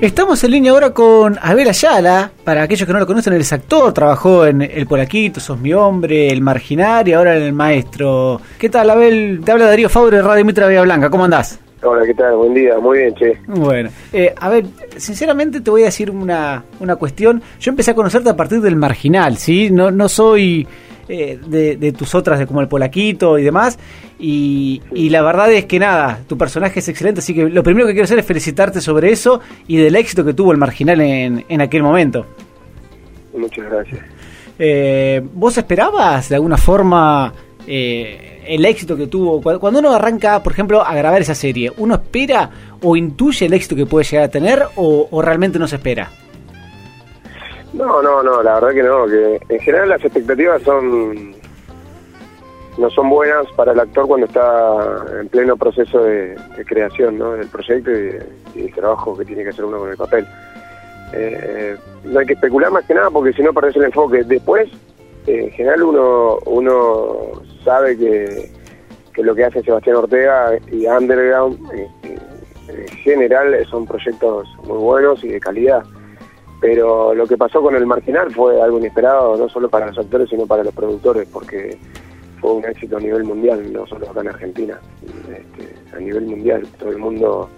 Estamos en línea ahora con Abel Ayala. Para aquellos que no lo conocen, él es actor, trabajó en El Polaquito, Sos mi hombre, El Marginar y ahora en El Maestro. ¿Qué tal, Abel? Te habla Darío Fabre de Radio Mitra Vía Blanca. ¿Cómo andás? Hola, ¿qué tal? Buen día, muy bien, che. Bueno, eh, a ver, sinceramente te voy a decir una, una cuestión. Yo empecé a conocerte a partir del Marginal, ¿sí? No, no soy eh, de, tus otras, de como el Polaquito y demás. Y, la verdad es que nada, tu personaje es excelente, así que lo primero que quiero hacer es felicitarte sobre eso y del éxito que tuvo el Marginal en, en aquel momento. Muchas gracias. Eh, ¿Vos esperabas de alguna forma eh, el éxito que tuvo? Cuando uno arranca, por ejemplo, a grabar esa serie, ¿uno espera o intuye el éxito que puede llegar a tener o, o realmente no se espera? No, no, no, la verdad que no, que en general las expectativas son no son buenas para el actor cuando está en pleno proceso de, creación ¿no? del proyecto y, el trabajo que tiene que hacer uno con el papel. Eh, no hay que especular más que nada porque si no perdés el enfoque. Después, en general uno uno sabe que, que lo que hace Sebastián Ortega y Underground en general son proyectos muy buenos y de calidad pero lo que pasó con el marginal fue algo inesperado, no solo para los actores, sino para los productores, porque fue un éxito a nivel mundial, no solo acá en Argentina, este, a nivel mundial, todo el mundo,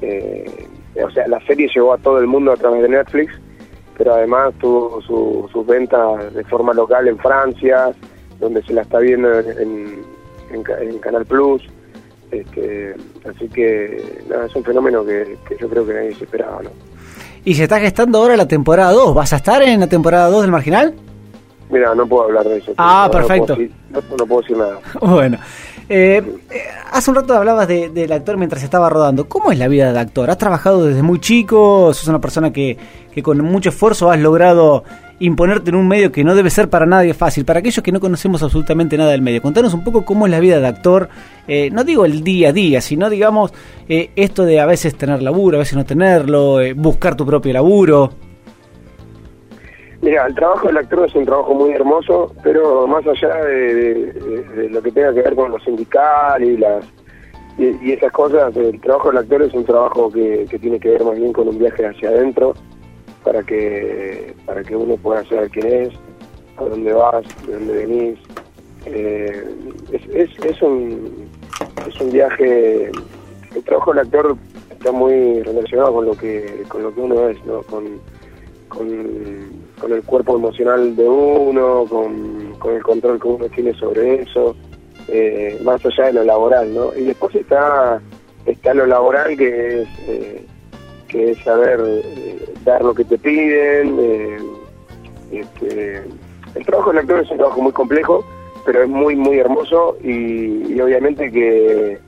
eh, o sea, la serie llegó a todo el mundo a través de Netflix, pero además tuvo sus ventas de forma local en Francia, donde se la está viendo en, Canal Plus, este, así que nada, es un fenómeno que, que yo creo que nadie se esperaba, ¿no? Y se está gestando ahora la temporada 2. ¿Vas a estar en la temporada 2 del Marginal? Mira, no puedo hablar de eso. Ah, perfecto. No puedo, decir, nada. Bueno. Eh, eh, hace un rato hablabas del actor mientras estaba rodando. ¿Cómo es la vida de actor? ¿Has trabajado desde muy chico? ¿Sos una persona que, que con mucho esfuerzo has logrado imponerte en un medio que no debe ser para nadie fácil. Para aquellos que no conocemos absolutamente nada del medio, contanos un poco cómo es la vida de actor, eh, no digo el día a día, sino digamos eh, esto de a veces tener laburo, a veces no tenerlo, eh, buscar tu propio laburo. Mira, el trabajo del actor es un trabajo muy hermoso, pero más allá de, lo que tenga que ver con lo sindical y las y, esas cosas, el trabajo del actor es un trabajo que, que tiene que ver más bien con un viaje hacia adentro, para que para que uno pueda saber quién es, a dónde vas, de dónde venís. Eh, es, es, un, es un viaje, el trabajo del actor está muy relacionado con lo que con lo que uno es, ¿no? con, con, el cuerpo emocional de uno, con, el control que uno tiene sobre eso, eh, más allá de lo laboral, ¿no? Y después está está lo laboral que es eh, que es saber eh, dar lo que te piden. Eh, este, el trabajo del actor es un trabajo muy complejo, pero es muy, muy hermoso y, obviamente que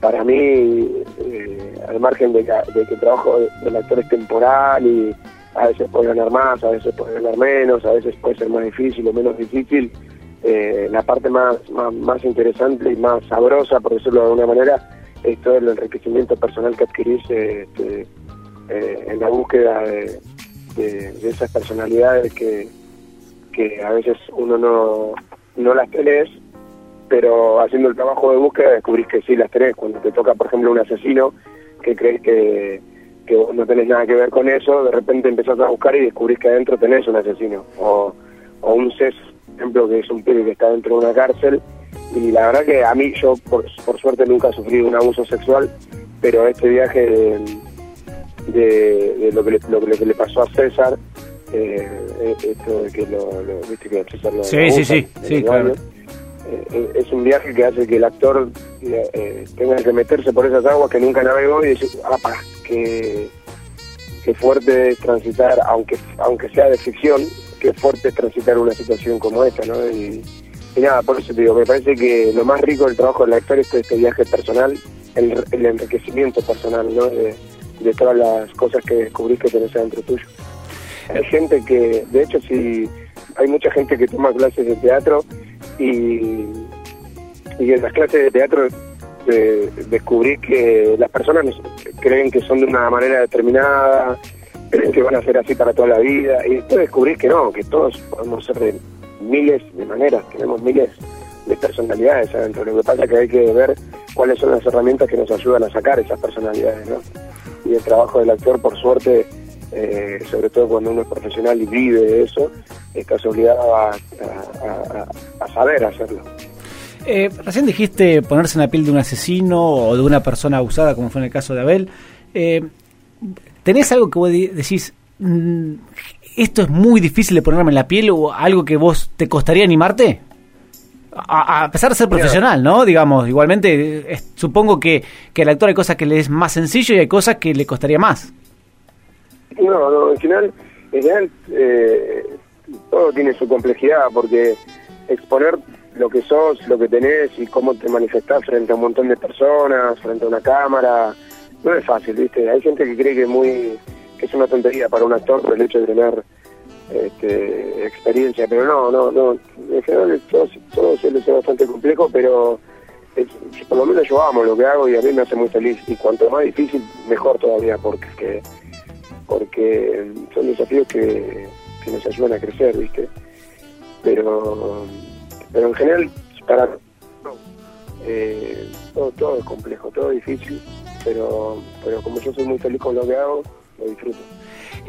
para mí, eh, al margen de, que el trabajo del actor es temporal y a veces puede ganar más, a veces puede ganar menos, a veces puede ser más difícil o menos difícil, la parte más, más, interesante y más sabrosa, por decirlo de alguna manera, es todo el enriquecimiento personal que adquirís este, eh, en la búsqueda de, esas personalidades que, que a veces uno no, no las tenés, pero haciendo el trabajo de búsqueda descubrís que sí las tenés. Cuando te toca, por ejemplo, un asesino que crees que, que vos no tenés nada que ver con eso, de repente empezás a buscar y descubrís que adentro tenés un asesino. O, o un CES, por ejemplo, que es un pibe que está dentro de una cárcel. Y la verdad que a mí, yo por, por suerte nunca he sufrido un abuso sexual, pero este viaje... de, lo, que le, lo, que le pasó a César, eh, eh, esto de que lo, viste que César lo sí, sí, sí, sí, claro. Eh, es un viaje que hace que el actor tenga que meterse por esas aguas que nunca navegó y decir, ah, qué, qué fuerte es transitar, aunque aunque sea de ficción, qué fuerte es transitar una situación como esta, ¿no? Y, nada, por eso te digo, me parece que lo más rico del trabajo del actor es este viaje personal, el, el enriquecimiento personal, ¿no? de todas las cosas que descubrís que tenés adentro tuyo. Hay gente que, de hecho, si hay mucha gente que toma clases de teatro y, y en las clases de teatro eh, descubrí que las personas creen que son de una manera determinada, que van a ser así para toda la vida, y después descubrís que no, que todos podemos ser de miles de maneras, tenemos miles de personalidades adentro. Lo que pasa es que hay que ver cuáles son las herramientas que nos ayudan a sacar esas personalidades, ¿no? Y el trabajo del actor, por suerte, eh, sobre todo cuando uno es profesional y vive eso, estás obligado a, saber hacerlo. Eh, recién dijiste ponerse en la piel de un asesino o de una persona abusada, como fue en el caso de Abel. Eh, ¿Tenés algo que vos decís, mm, esto es muy difícil de ponerme en la piel o algo que vos te costaría animarte? A, pesar de ser profesional, ¿no? Digamos, igualmente, supongo que, que al actor hay cosas que le es más sencillo y hay cosas que le costaría más. No, no, en final, en general eh, todo tiene su complejidad porque exponer lo que sos, lo que tenés y cómo te manifestás frente a un montón de personas, frente a una cámara, no es fácil, ¿viste? Hay gente que cree que muy que es una tontería para un actor por el hecho de tener este, experiencia, pero no, no, no. En general todo, todo suele ser bastante complejo, pero por lo menos yo amo lo que hago y a mí me hace muy feliz. Y cuanto más difícil, mejor todavía, porque porque son desafíos que, nos ayudan a crecer, ¿viste? Pero, pero en general, para eh, todo, todo es complejo, todo es difícil, pero, pero como yo soy muy feliz con lo que hago, lo disfruto.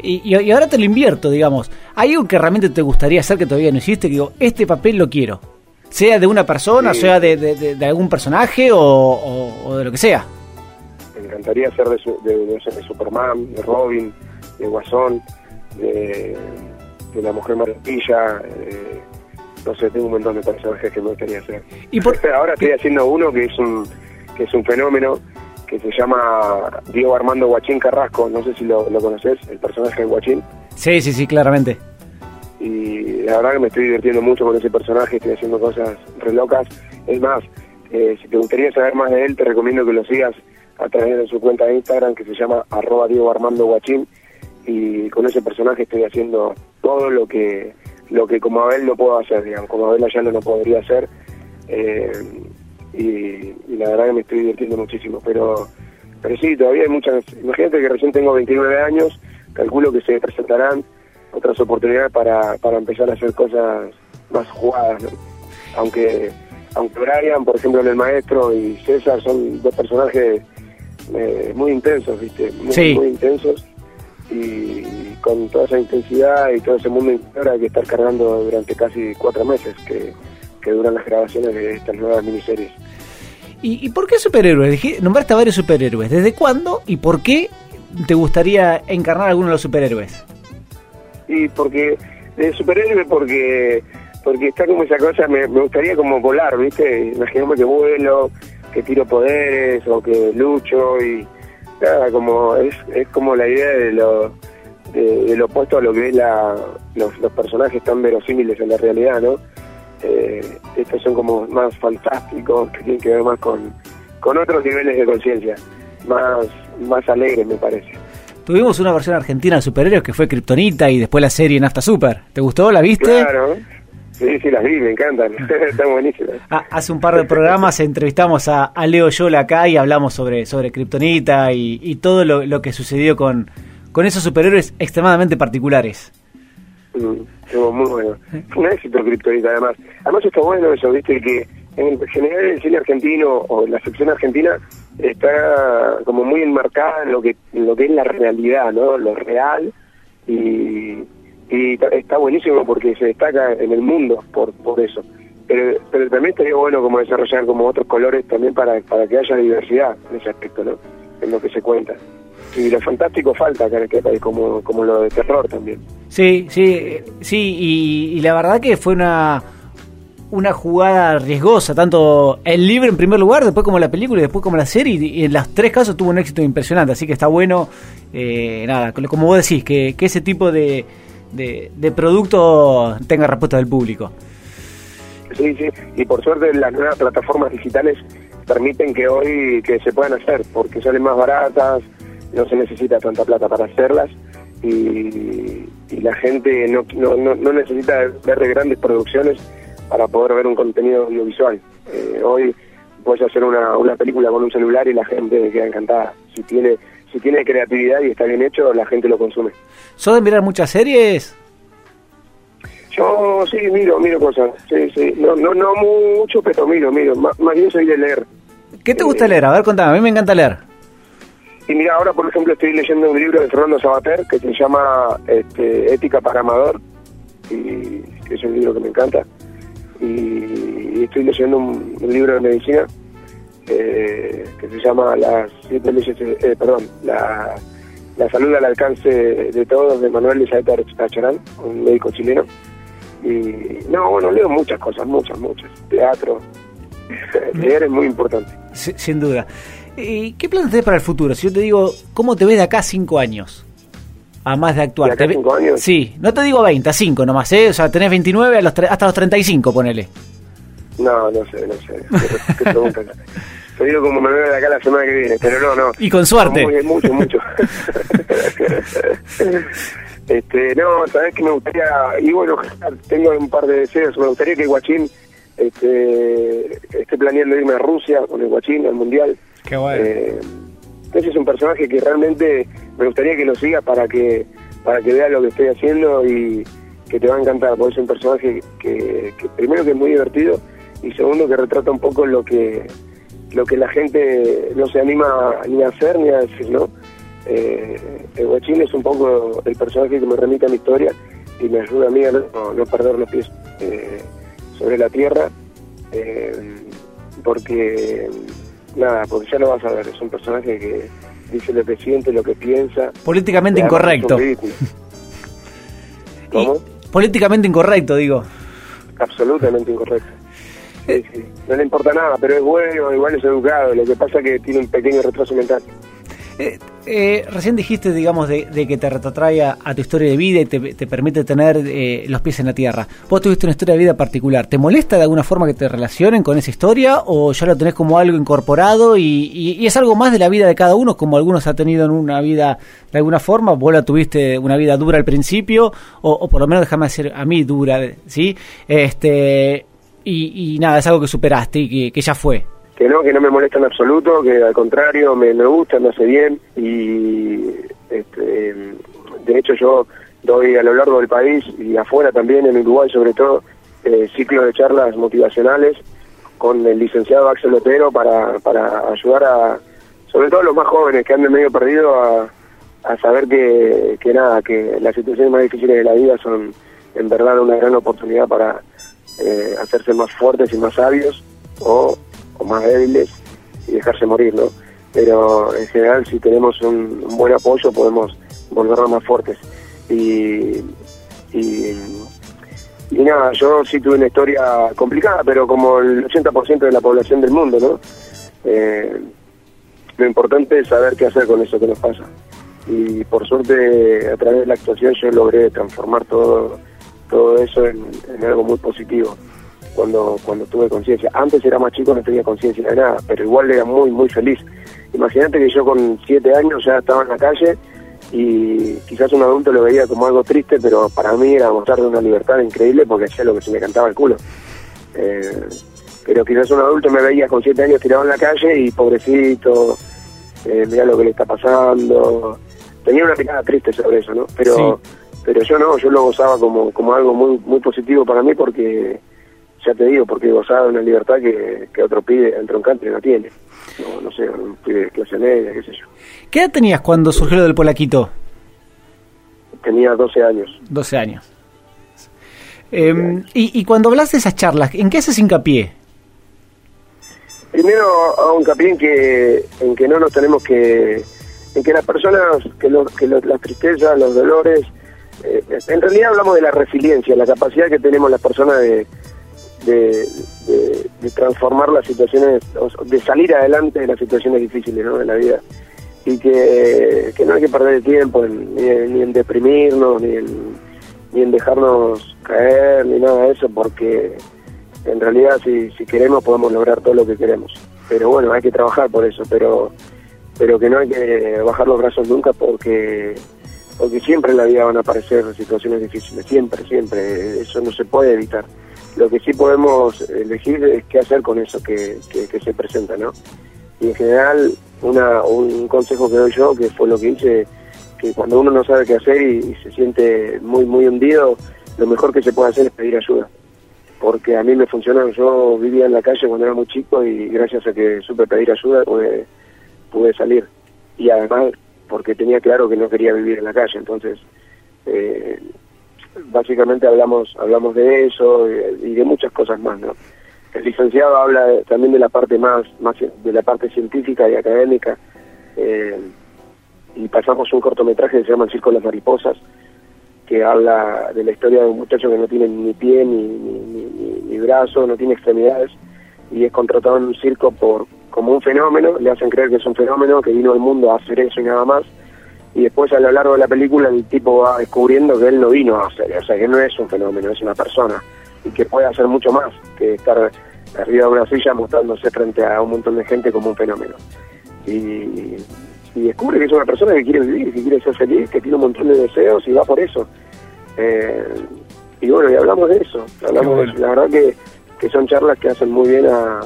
Y, y, ahora te lo invierto, digamos. ¿Hay algo que realmente te gustaría hacer que todavía no hiciste? Que digo, este papel lo quiero. Sea de una persona, sea de, de, algún personaje o, de lo que sea. Me encantaría ser de, de, Superman, de Robin, de Guasón, de, la Mujer Maravilla. Eh, no sé, tengo un montón de personajes que me gustaría hacer. ¿Y por... Ahora estoy haciendo uno que es un, que es un fenómeno que se llama Diego Armando Guachín Carrasco, no sé si lo, conoces, el personaje de Guachín. Sí, sí, sí, claramente. Y la verdad que me estoy divirtiendo mucho con ese personaje, estoy haciendo cosas re locas. Es más, eh, si te gustaría saber más de él, te recomiendo que lo sigas a través de su cuenta de Instagram que se llama arroba Diego Armando Guachín y con ese personaje estoy haciendo todo lo que lo que como Abel no puedo hacer, digamos, como Abel allá no lo podría hacer. Eh, y, la verdad que me estoy divirtiendo muchísimo. Pero, pero sí, todavía hay muchas. Imagínate que recién tengo 29 años, calculo que se presentarán otras oportunidades para, para empezar a hacer cosas más jugadas. Aunque, aunque Brian, por ejemplo, en El Maestro y César son dos personajes eh, muy intensos, ¿viste? Muy, muy intensos. Y con toda esa intensidad y todo ese mundo interior hay que estar cargando durante casi cuatro meses que, que duran las grabaciones de estas nuevas miniseries. ¿Y, por qué superhéroes? Nombraste a varios superhéroes. ¿Desde cuándo y por qué te gustaría encarnar alguno de los superhéroes? Y porque, de superhéroe porque porque está como esa cosa, me, gustaría como volar, ¿viste? Imaginemos que vuelo, que tiro poderes o que lucho y nada, como es, es como la idea de lo, de, lo opuesto a lo que es la, los, los personajes tan verosímiles en la realidad, ¿no? Eh, estos son como más fantásticos, que tienen que ver más con, con otros niveles de conciencia, más, más alegres me parece. Tuvimos una versión argentina de superhéroes que fue Kryptonita y después la serie Nafta Super. ¿Te gustó? ¿La viste? Claro. Sí, sí, las vi, me encantan. Están buenísimas. Ah, hace un par de programas entrevistamos a, Leo Yola acá y hablamos sobre, sobre Kryptonita y, y todo lo, lo, que sucedió con, con esos superhéroes extremadamente particulares. Mm, muy bueno. Un éxito Kryptonita, además. Además está bueno eso, viste, que en general el cine argentino o la sección argentina está como muy enmarcada en lo que lo que es la realidad, ¿no? Lo real y, y está buenísimo porque se destaca en el mundo por por eso. Pero, pero también estaría bueno como desarrollar como otros colores también para, para que haya diversidad en ese aspecto, ¿no? En lo que se cuenta y lo fantástico falta acá en este país, como, como lo de terror también. Sí, sí, sí, y, la verdad que fue una una jugada riesgosa, tanto el libro en primer lugar, después como la película y después como la serie, y en los tres casos tuvo un éxito impresionante, así que está bueno, eh, nada, como vos decís, que, que ese tipo de, de, de producto tenga respuesta del público. Sí, sí, y por suerte las nuevas plataformas digitales permiten que hoy que se puedan hacer, porque salen más baratas, no se necesita tanta plata para hacerlas y, la gente no, no, no, necesita ver grandes producciones para poder ver un contenido audiovisual. Eh, hoy puedes hacer una, una película con un celular y la gente queda encantada. Si tiene si tiene creatividad y está bien hecho, la gente lo consume. ¿Sos de mirar muchas series? Yo sí, miro, miro cosas. Sí, sí. No, no, no mucho, pero miro, miro. más bien soy de leer. ¿Qué te gusta eh, leer? A ver, contame. A mí me encanta leer. Y mira, ahora por ejemplo estoy leyendo un libro de Fernando Sabater que se llama este, Ética para Amador, y es un libro que me encanta. Y, estoy leyendo un, libro de medicina eh, que se llama Las siete leyes, eh, perdón, la, salud al alcance de todos de Manuel Elizabeth Tacharán, un médico chileno. Y no, bueno, leo muchas cosas, muchas, muchas. Teatro. Leer es muy importante. sin duda. ¿Y ¿Qué planes tenés para el futuro? Si yo te digo, ¿cómo te ves de acá a cinco años? A más de actuar. ¿De acá cinco años? Sí, no te digo 20, a 5 nomás, ¿eh? O sea, tenés 29 a los hasta los 35, ponele. No, no sé, no sé. ¿Qué, pregunta? Te digo como me veo de acá la semana que viene, pero no, no. Y con suerte. Muy, mucho, mucho. este, no, sabes que me gustaría, y bueno, tengo un par de deseos. Me gustaría que Guachín este, esté planeando irme a Rusia con el Guachín al Mundial. Qué bueno. Eh, ese es un personaje que realmente me gustaría que lo siga para que para que vea lo que estoy haciendo y que te va a encantar, porque es un personaje que, primero que es muy divertido y segundo que retrata un poco lo que lo que la gente no se anima ni a hacer ni a decir, ¿no? Eh, el guachín es un poco el personaje que me remite a mi historia y me ayuda a mí a no, perder los pies eh, sobre la tierra, eh, porque nada, porque ya lo vas a ver, es un personaje que dice lo que siente, lo que piensa. Políticamente incorrecto. ¿Cómo? políticamente incorrecto, digo. Absolutamente incorrecto. No le importa nada, pero es bueno, igual es educado. Lo que pasa es que tiene un pequeño retraso mental. Eh, eh, recién dijiste, digamos, de, que te retrotrae a, tu historia de vida y te, permite tener eh, los pies en la tierra. Vos tuviste una historia de vida particular. ¿Te molesta de alguna forma que te relacionen con esa historia o ya lo tenés como algo incorporado y, es algo más de la vida de cada uno, como algunos ha tenido en una vida de alguna forma? Vos la tuviste una vida dura al principio o, por lo menos déjame decir a mí dura, ¿sí? Este, y, nada, es algo que superaste y que ya fue que no, que no me molesta en absoluto, que al contrario me, me gusta, me hace bien y este, de hecho yo doy a lo largo del país y afuera también, en Uruguay sobre todo, eh, ciclos de charlas motivacionales con el licenciado Axel Otero para, para ayudar a, sobre todo a los más jóvenes que andan medio perdidos, a, a saber que, que nada, que las situaciones más difíciles de la vida son en verdad una gran oportunidad para eh, hacerse más fuertes y más sabios o o más débiles y dejarse morir, ¿no? Pero en general si tenemos un, buen apoyo podemos volvernos más fuertes. Y, y, nada, yo sí tuve una historia complicada, pero como el 80% de la población del mundo, ¿no? Eh, lo importante es saber qué hacer con eso que nos pasa. Y por suerte, a través de la actuación, yo logré transformar todo, todo eso en algo muy positivo cuando, cuando tuve conciencia. Antes era más chico, no tenía conciencia de nada, pero igual era muy, muy feliz. Imagínate que yo con siete años ya estaba en la calle y quizás un adulto lo veía como algo triste, pero para mí era mostrarle una libertad increíble porque hacía lo que se me cantaba el culo. Eh, pero quizás un adulto me veía con siete años tirado en la calle y pobrecito, eh, mira lo que le está pasando. Tenía una mirada triste sobre eso, ¿no? Pero, pero yo no, yo lo gozaba como, como algo muy, muy positivo para mí porque ya te digo, porque gozaba de una libertad que, que otro pibe en troncante no tiene. No, no sé, un pibe de clase media, qué sé yo. ¿Qué edad tenías cuando surgió lo del polaquito? Tenía 12 años. 12 años. Em, y, y cuando hablas de esas charlas, ¿en qué haces hincapié? Primero hago hincapié en que, en que no nos tenemos que... En que las personas, que, que las tristezas, los dolores... Eh, en realidad hablamos de la resiliencia, la capacidad que tenemos las personas de, de, transformar las situaciones, de salir adelante de las situaciones difíciles ¿no? de la vida. Y que, no hay que perder el tiempo ni, en deprimirnos, ni en, ni en dejarnos caer, ni nada de eso, porque en realidad si, si queremos podemos lograr todo lo que queremos. Pero bueno, hay que trabajar por eso, pero pero que no hay que bajar los brazos nunca porque porque siempre en la vida van a aparecer situaciones difíciles, siempre, siempre, eso no se puede evitar lo que sí podemos elegir es qué hacer con eso que, se presenta, ¿no? Y en general, una, un consejo que doy yo, que fue lo que hice, que cuando uno no sabe qué hacer y, se siente muy, muy hundido, lo mejor que se puede hacer es pedir ayuda. Porque a mí me funcionó, yo vivía en la calle cuando era muy chico y gracias a que supe pedir ayuda pude, pude salir. Y, además porque tenía claro que no quería vivir en la calle. Entonces, eh, básicamente hablamos hablamos de eso y de muchas cosas más, ¿no? El licenciado habla también de la parte más, más de la parte científica y académica. Eh, y pasamos un cortometraje que se llama El Circo de las Mariposas, que habla de la historia de un muchacho que no tiene ni pie ni, ni, ni, brazo, no tiene extremidades, y es contratado en un circo por como un fenómeno, le hacen creer que es un fenómeno, que vino al mundo a hacer eso y nada más, y después a lo largo de la película el tipo va descubriendo que él no vino a hacer, o sea, que no es un fenómeno, es una persona, y que puede hacer mucho más que estar arriba de una silla mostrándose frente a un montón de gente como un fenómeno. Y, descubre que es una persona que quiere vivir, que quiere ser feliz, que tiene un montón de deseos y va por eso. Eh, y bueno, y hablamos de eso, hablamos la verdad que, que son charlas que hacen muy bien a,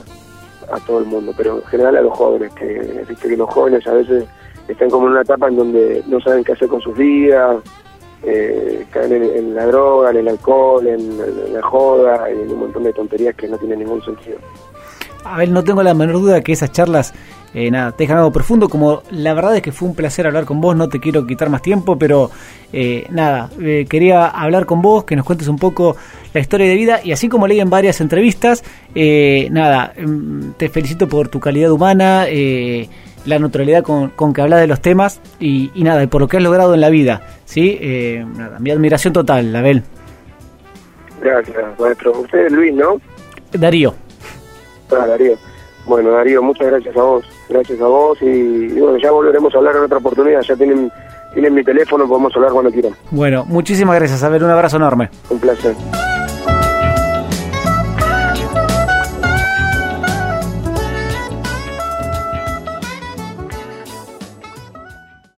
a todo el mundo, pero en general a los jóvenes, que que los jóvenes a veces están como en una etapa en donde no saben qué hacer con sus vidas, eh, caen en, la droga, en el alcohol, en, la joda, en un montón de tonterías que no tienen ningún sentido. A ver, no tengo la menor duda que esas charlas, eh, nada, te dejan algo profundo, como la verdad es que fue un placer hablar con vos, no te quiero quitar más tiempo, pero eh, nada, eh, quería hablar con vos, que nos cuentes un poco la historia de vida, y así como leí en varias entrevistas, nada, mm, te felicito por tu calidad humana, la neutralidad con, con que hablas de los temas, y, nada, y por lo que has logrado en la vida, ¿sí? nada, mi admiración total, Abel. Gracias, maestro. Usted es Luis, ¿no? Darío. Ah, Darío. Bueno, Darío, muchas gracias a vos. Gracias a vos y, bueno, ya volveremos a hablar en otra oportunidad. Ya tienen, tienen mi teléfono, podemos hablar cuando quieran. Bueno, muchísimas gracias. A ver, un abrazo enorme. Un placer.